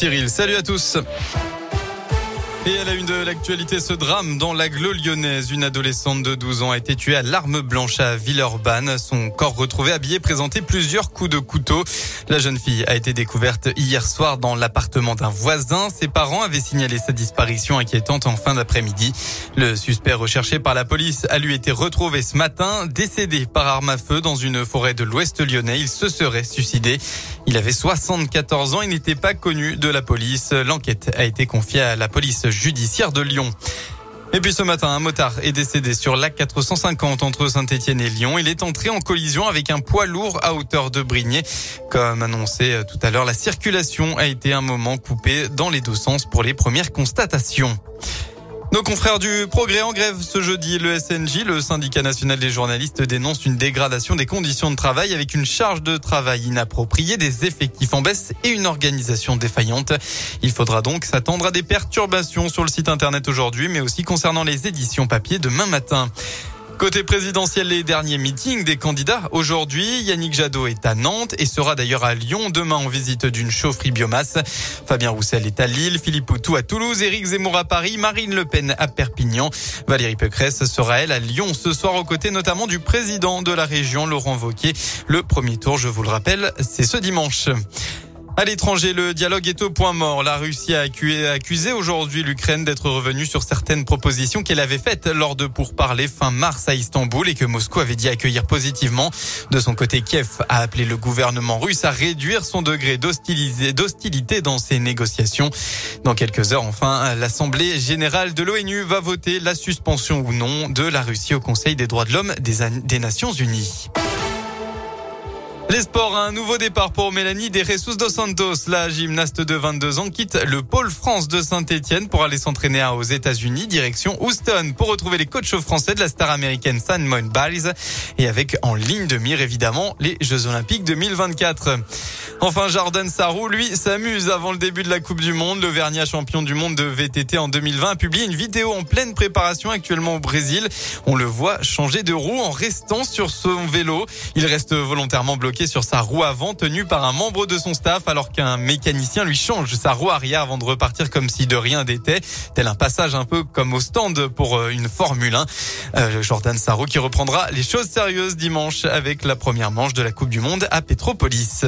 Cyril. Salut à tous. Et à la une de l'actualité, ce drame dans l'agglo lyonnaise. Une adolescente de 12 ans a été tuée à l'arme blanche à Villeurbanne. Son corps retrouvé habillé présentait plusieurs coups de couteau. La jeune fille a été découverte hier soir dans l'appartement d'un voisin. Ses parents avaient signalé sa disparition inquiétante en fin d'après-midi. Le suspect recherché par la police a lui été retrouvé ce matin, décédé par arme à feu dans une forêt de l'ouest lyonnais. Il se serait suicidé. Il avait 74 ans et n'était pas connu de la police. L'enquête a été confiée à la police judiciaire de Lyon. Et puis ce matin, un motard est décédé sur l'A 450 entre Saint-Etienne et Lyon. Il est entré en collision avec un poids lourd à hauteur de Brignais. Comme annoncé euh, tout à l'heure, la circulation a été un moment coupée dans les deux sens pour les premières constatations. Nos confrères du Progrès en grève ce jeudi. Le SNJ, le syndicat national des journalistes, dénonce une dégradation des conditions de travail avec une charge de travail inappropriée, des effectifs en baisse et une organisation défaillante. Il faudra donc s'attendre à des perturbations sur le site internet aujourd'hui, mais aussi concernant les éditions papier demain matin. Côté présidentiel, les derniers meetings des candidats. Aujourd'hui, Yannick Jadot est à Nantes et sera d'ailleurs à Lyon demain en visite d'une chaufferie biomasse. Fabien Roussel est à Lille, Philippe Poutou à Toulouse, Éric Zemmour à Paris, Marine Le Pen à Perpignan. Valérie Pécresse sera elle à Lyon ce soir aux côtés notamment du président de la région, Laurent Vauquier. Le premier tour, je vous le rappelle, c'est ce dimanche. À l'étranger, le dialogue est au point mort. La Russie a accusé aujourd'hui l'Ukraine d'être revenue sur certaines propositions qu'elle avait faites lors de pourparlers fin mars à Istanbul et que Moscou avait dit accueillir positivement. De son côté, Kiev a appelé le gouvernement russe à réduire son degré d'hostilité dans ces négociations. Dans quelques heures, enfin, l'Assemblée générale de l'ONU va voter la suspension ou non de la Russie au Conseil des droits de l'homme des Nations Unies. Les sports, un nouveau départ pour Mélanie De Jesus dos Santos. La gymnaste de 22 ans quitte le pôle France de Saint-Etienne pour aller s'entraîner aux États-Unis, direction Houston, pour retrouver les coachs français de la star américaine Simone Biles et avec en ligne de mire évidemment les Jeux Olympiques 2024. Enfin, Jordan Sarrou, lui, s'amuse avant le début de la Coupe du Monde. Le champion du monde de VTT en 2020 a publié une vidéo en pleine préparation actuellement au Brésil. On le voit changer de roue en restant sur son vélo. Il reste volontairement bloqué sur sa roue avant tenue par un membre de son staff alors qu'un mécanicien lui change sa roue arrière avant de repartir comme si de rien n'était. Tel un passage un peu comme au stand pour euh, une Formule 1. Euh, Jordan Sarro qui reprendra les choses sérieuses dimanche avec la première manche de la Coupe du Monde à Petropolis.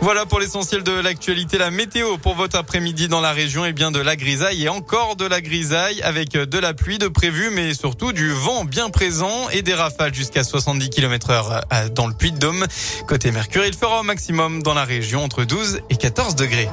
Voilà pour l'essentiel de l'actualité. La météo pour votre après-midi dans la région est bien de la grisaille et encore de la grisaille avec de la pluie de prévu, mais surtout du vent bien présent et des rafales jusqu'à 70 km heure euh, dans le Puy-de-Dôme. Côté Mercure, il fera au maximum dans la région entre 12 et 14 degrés.